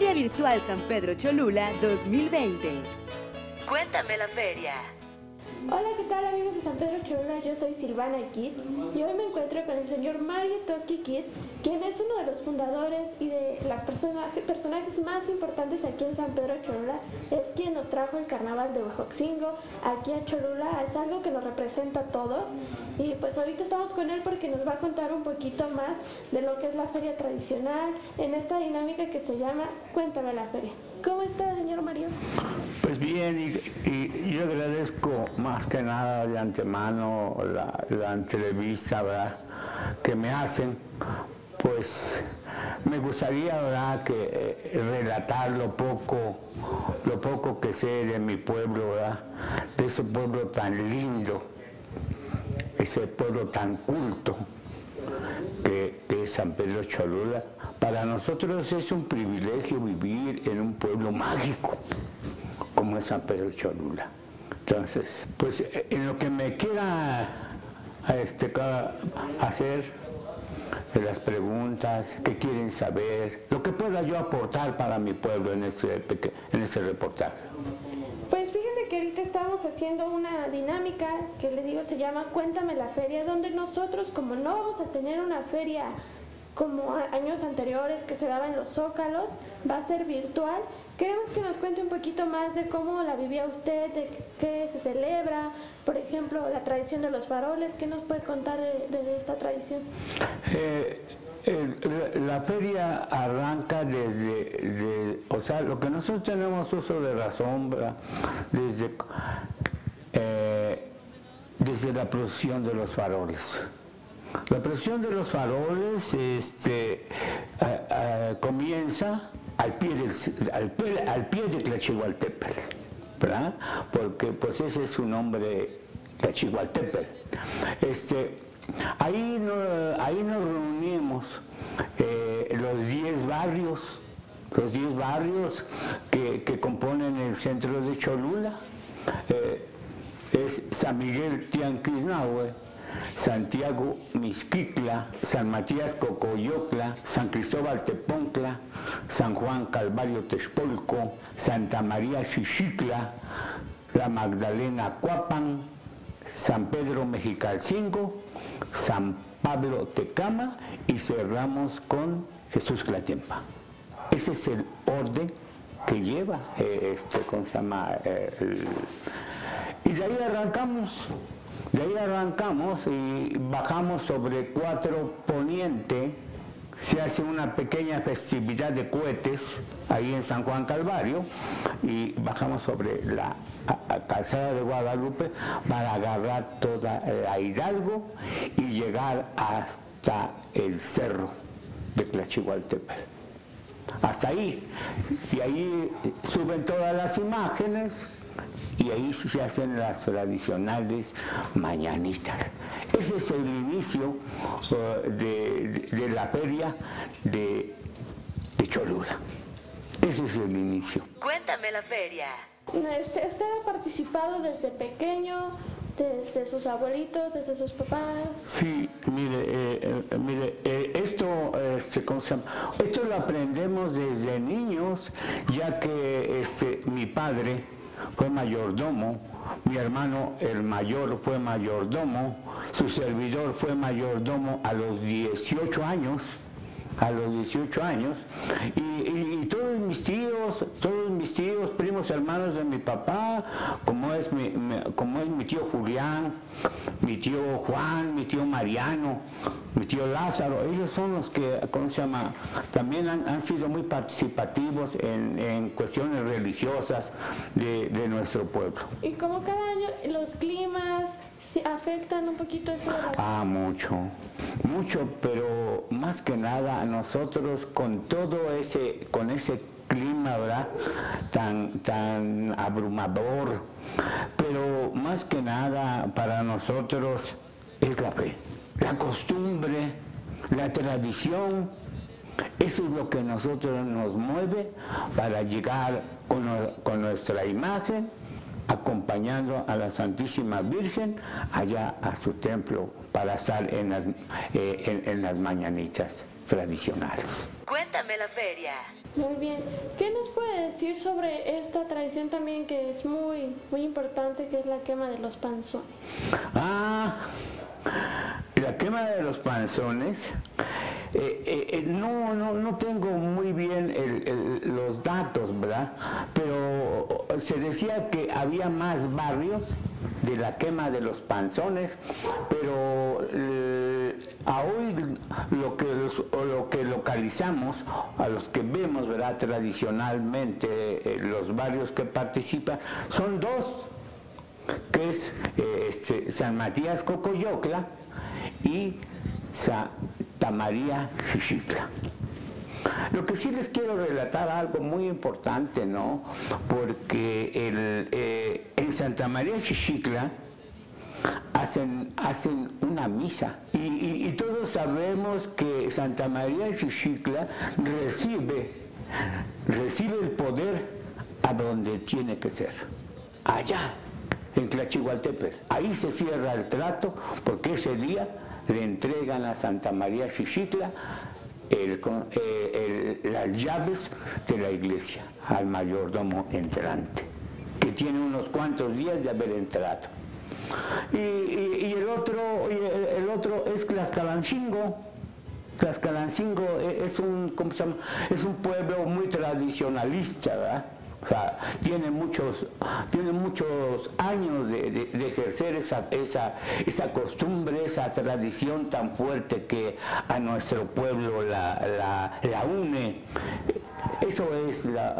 Feria Virtual San Pedro Cholula 2020. Cuéntame la feria. Hola, ¿qué tal amigos de San Pedro Cholula? Yo soy Silvana Kid y hoy me encuentro con el señor Mario Toski Kid, quien es uno de los fundadores y de las personajes, personajes más importantes aquí en San Pedro Cholula. Es quien nos trajo el carnaval de Huajoxingo aquí a Cholula. Es algo que nos representa a todos y pues ahorita estamos con él porque nos va a contar un poquito más de lo que es la feria tradicional en esta dinámica que se llama Cuéntame la feria. ¿Cómo está, señor Mario? Pues bien, y, yo agradezco más que nada de antemano la, entrevista ¿verdad? que me hacen, pues me gustaría ¿verdad? que eh, relatar lo poco, lo poco que sé de mi pueblo, ¿verdad? de ese pueblo tan lindo, ese pueblo tan culto que, es San Pedro Cholula para nosotros es un privilegio vivir en un pueblo mágico como es San Pedro Cholula. Entonces, pues en lo que me quiera este, hacer las preguntas, qué quieren saber, lo que pueda yo aportar para mi pueblo en este, en este reportaje. Pues fíjese que ahorita haciendo una dinámica que le digo se llama Cuéntame la feria, donde nosotros como no vamos a tener una feria como años anteriores que se daba en los zócalos, va a ser virtual. Queremos que nos cuente un poquito más de cómo la vivía usted, de qué se celebra, por ejemplo, la tradición de los faroles. ¿Qué nos puede contar de, esta tradición? Eh, la feria arranca desde, o sea, lo que nosotros tenemos uso de la sombra, desde, eh, desde la procesión de los faroles. La presión de los faroles este, comienza al pie, del, al, pie de Tlachihualtepel, ¿verdad? Porque pues ese es su nombre, Tlachihualtepel. Este, ahí, ahí nos reunimos eh, los 10 barrios, los 10 barrios que, componen el centro de Cholula. Eh, es San Miguel Tianquisnahue, Santiago Misquicla, San Matías Cocoyocla, San Cristóbal Teponcla, San Juan Calvario Texpolco, Santa María Xixicla, la Magdalena Cuapan, San Pedro Mexicalcingo, San Pablo Tecama y cerramos con Jesús Clatiempa. Ese es el orden que lleva, eh, este, ¿cómo se llama? Eh, y de ahí arrancamos. De ahí arrancamos y bajamos sobre Cuatro Poniente, se hace una pequeña festividad de cohetes ahí en San Juan Calvario y bajamos sobre la calzada de Guadalupe para agarrar toda la Hidalgo y llegar hasta el cerro de Tlachihualtepec. Hasta ahí. Y ahí suben todas las imágenes y ahí se hacen las tradicionales mañanitas. Ese es el inicio eh, de, la feria de, Cholula. Ese es el inicio. Cuéntame la feria. Usted, ha participado desde pequeño, desde sus abuelitos, desde sus papás. Sí, mire, eh, eh, mire, esto, este, ¿cómo se llama? Esto lo aprendemos desde niños, ya que este, mi padre, fue mayordomo, mi hermano el mayor fue mayordomo, su servidor fue mayordomo a los 18 años, a los 18 años, y, todos mis tíos, todos mis tíos, primos hermanos de mi papá, como es mi, como es mi tío Julián, mi tío Juan, mi tío Mariano, mi tío Lázaro, ellos son los que, ¿cómo se llama? También han, sido muy participativos en, cuestiones religiosas de, de, nuestro pueblo. Y como cada año los climas afectan un poquito esto Ah, mucho, mucho, pero más que nada nosotros con todo ese, con ese clima, ¿verdad? Tan, tan abrumador, pero más que nada para nosotros es la fe, la costumbre, la tradición, eso es lo que nosotros nos mueve para llegar con, con nuestra imagen acompañando a la Santísima Virgen allá a su templo para estar en las, eh, en, las mañanitas tradicionales. Cuéntame la feria. Muy bien. ¿Qué nos puede decir sobre esta tradición también que es muy, muy importante, que es la quema de los panzones? Ah, la quema de los panzones. Eh, eh, eh, no, no, no tengo muy bien los datos, ¿verdad? Pero se decía que había más barrios de la quema de los panzones, pero a hoy lo que, lo que localizamos, a los que vemos ¿verdad? tradicionalmente los barrios que participan, son dos, que es este, San Matías Cocoyocla y Santa María Xixicla. Lo que sí les quiero relatar algo muy importante, ¿no? Porque eh, en Santa María Xixicla hacen, hacen una misa y, todos sabemos que Santa María Xixicla recibe, recibe el poder a donde tiene que ser, allá, en Tlachihualtepec. Ahí se cierra el trato porque ese día le entregan a Santa María Xixicla eh, las llaves de la iglesia al mayordomo entrante, que tiene unos cuantos días de haber entrado. Y, el, otro, el, otro es Tlaxcalancingo. Tlaxcalancingo es un, es un pueblo muy tradicionalista, ¿verdad? O sea, tiene muchos, tiene muchos años de, ejercer esa, esa, esa, costumbre, esa tradición tan fuerte que a nuestro pueblo la, une. Eso es la,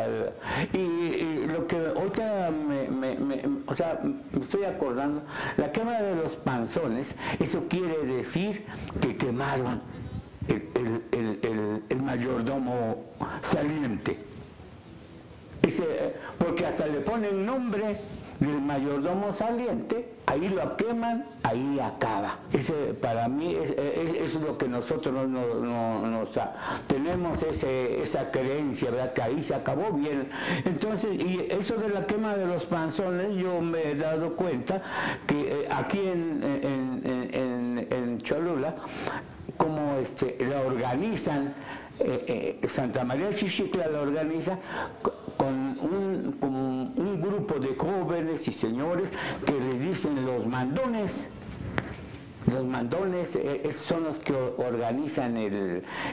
y, lo que ahorita me, o sea, me estoy acordando, la quema de los panzones, eso quiere decir que quemaron el mayordomo saliente porque hasta le ponen nombre del mayordomo saliente, ahí lo queman, ahí acaba. Ese, para mí es, es, lo que nosotros no, tenemos ese, esa creencia, ¿verdad? que ahí se acabó bien. Entonces, y eso de la quema de los panzones, yo me he dado cuenta que eh, aquí en, en, en, Cholula, como este, la organizan, eh, eh, Santa María Chichicla la organiza con un, grupo de jóvenes y señores que les dicen los mandones. Los mandones eh, son los que organizan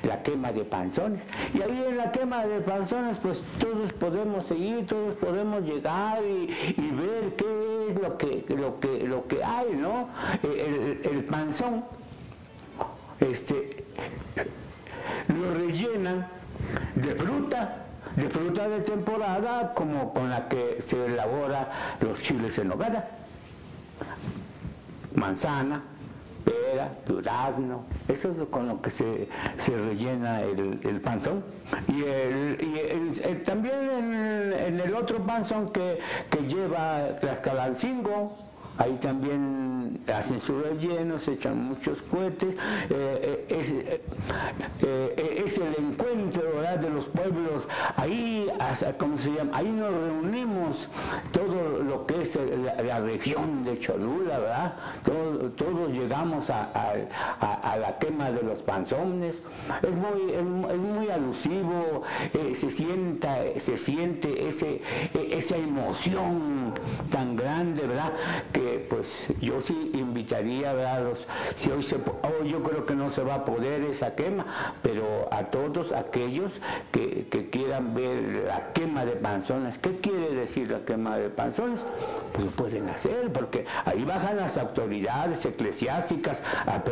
la quema de panzones. Y ahí en la quema de panzones, pues todos podemos seguir, todos podemos llegar y, ver qué es lo que, lo que, lo que hay, ¿no? El, el panzón, este, lo rellenan de fruta de fruta de temporada como con la que se elabora los chiles en nogada. Manzana, pera, durazno, eso es con lo que se, rellena el, panzón. Y, el, también en, el otro panzón que, que lleva Tlaxcalancingo, Ahí también hacen su relleno, se echan muchos cohetes. Eh, eh, eh, es, el encuentro de los pueblos. Ahí, ¿cómo se llama? Ahí nos reunimos todo lo que es la, región de Cholula, ¿verdad? todos llegamos a, la quema de los panzones. Es muy, es, muy alusivo, se, sienta, se siente ese, esa emoción tan grande, ¿verdad? Que pues yo sí invitaría a los, si hoy se, oh, yo creo que no se va a poder esa quema, pero a todos aquellos que, quieran ver la quema de panzones, ¿qué quiere decir la quema de panzones? Pues lo pueden hacer, porque ahí bajan las autoridades eclesiásticas a,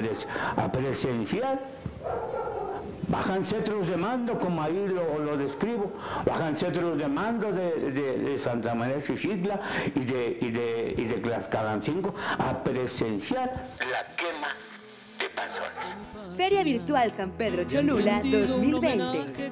a presenciar bajan cetros de mando, como ahí lo, describo, bajan cetros de mando de, Santa María Xixitla y de, y de, y de a presenciar la quema de panzones. Feria Virtual San Pedro Cholula 2020.